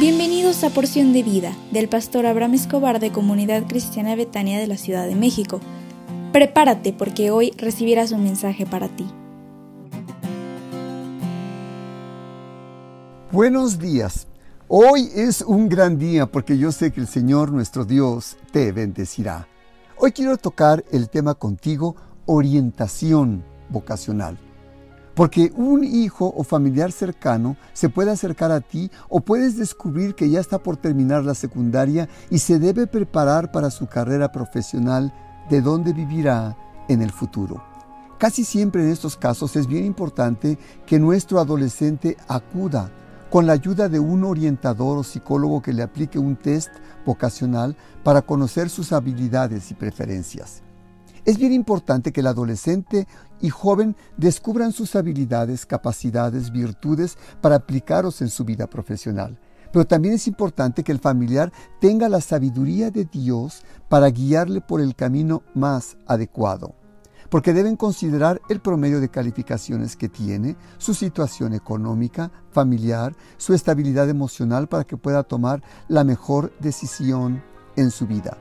Bienvenidos a Porción de Vida del pastor Abraham Escobar de Comunidad Cristiana Betania de la Ciudad de México. Prepárate porque hoy recibirás un mensaje para ti. Buenos días. Hoy es un gran día porque yo sé que el Señor nuestro Dios te bendecirá. Hoy quiero tocar el tema contigo, orientación vocacional. Porque un hijo o familiar cercano se puede acercar a ti o puedes descubrir que ya está por terminar la secundaria y se debe preparar para su carrera profesional de dónde vivirá en el futuro. Casi siempre en estos casos es bien importante que nuestro adolescente acuda con la ayuda de un orientador o psicólogo que le aplique un test vocacional para conocer sus habilidades y preferencias. Es bien importante que el adolescente y joven descubran sus habilidades, capacidades, virtudes para aplicarlos en su vida profesional. Pero también es importante que el familiar tenga la sabiduría de Dios para guiarle por el camino más adecuado. Porque deben considerar el promedio de calificaciones que tiene, su situación económica, familiar, su estabilidad emocional para que pueda tomar la mejor decisión en su vida.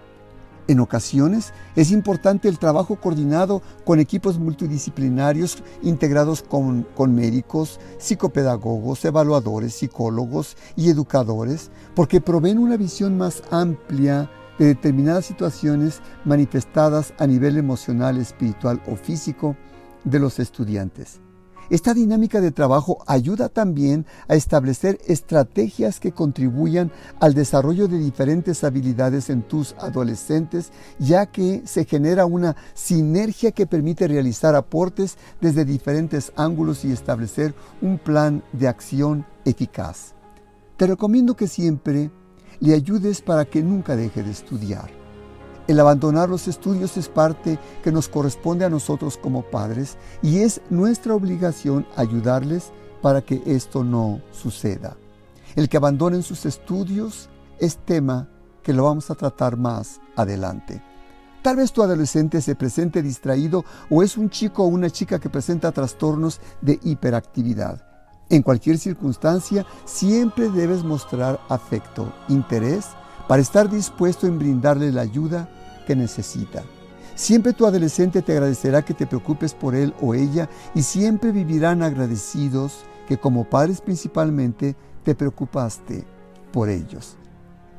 En ocasiones es importante el trabajo coordinado con equipos multidisciplinarios integrados con, médicos, psicopedagogos, evaluadores, psicólogos y educadores, porque proveen una visión más amplia de determinadas situaciones manifestadas a nivel emocional, espiritual o físico de los estudiantes. Esta dinámica de trabajo ayuda también a establecer estrategias que contribuyan al desarrollo de diferentes habilidades en tus adolescentes, ya que se genera una sinergia que permite realizar aportes desde diferentes ángulos y establecer un plan de acción eficaz. Te recomiendo que siempre le ayudes para que nunca deje de estudiar. El abandonar los estudios es parte que nos corresponde a nosotros como padres y es nuestra obligación ayudarles para que esto no suceda. El que abandonen sus estudios es tema que lo vamos a tratar más adelante. Tal vez tu adolescente se presente distraído o es un chico o una chica que presenta trastornos de hiperactividad. En cualquier circunstancia, siempre debes mostrar afecto, interés, para estar dispuesto en brindarle la ayuda necesita. Siempre tu adolescente te agradecerá que te preocupes por él o ella y siempre vivirán agradecidos que como padres principalmente te preocupaste por ellos.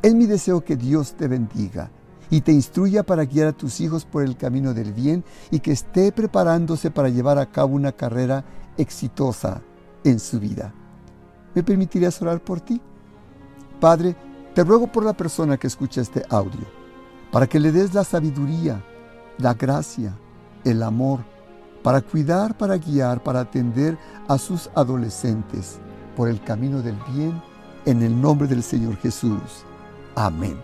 Es mi deseo que Dios te bendiga y te instruya para guiar a tus hijos por el camino del bien y que esté preparándose para llevar a cabo una carrera exitosa en su vida. ¿Me permitirías orar por ti? Padre, te ruego por la persona que escucha este audio para que le des la sabiduría, la gracia, el amor, para cuidar, para guiar, para atender a sus adolescentes por el camino del bien, en el nombre del Señor Jesús. Amén.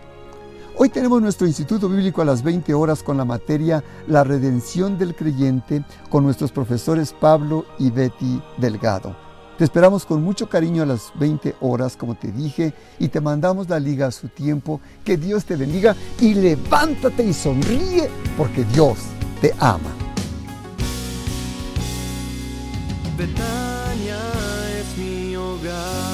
Hoy tenemos nuestro Instituto Bíblico a las 20 horas con la materia La redención del creyente con nuestros profesores Pablo y Betty Delgado. Te esperamos con mucho cariño a las 20 horas, como te dije, y te mandamos la liga a su tiempo. Que Dios te bendiga y levántate y sonríe porque Dios te ama. Betania es mi hogar.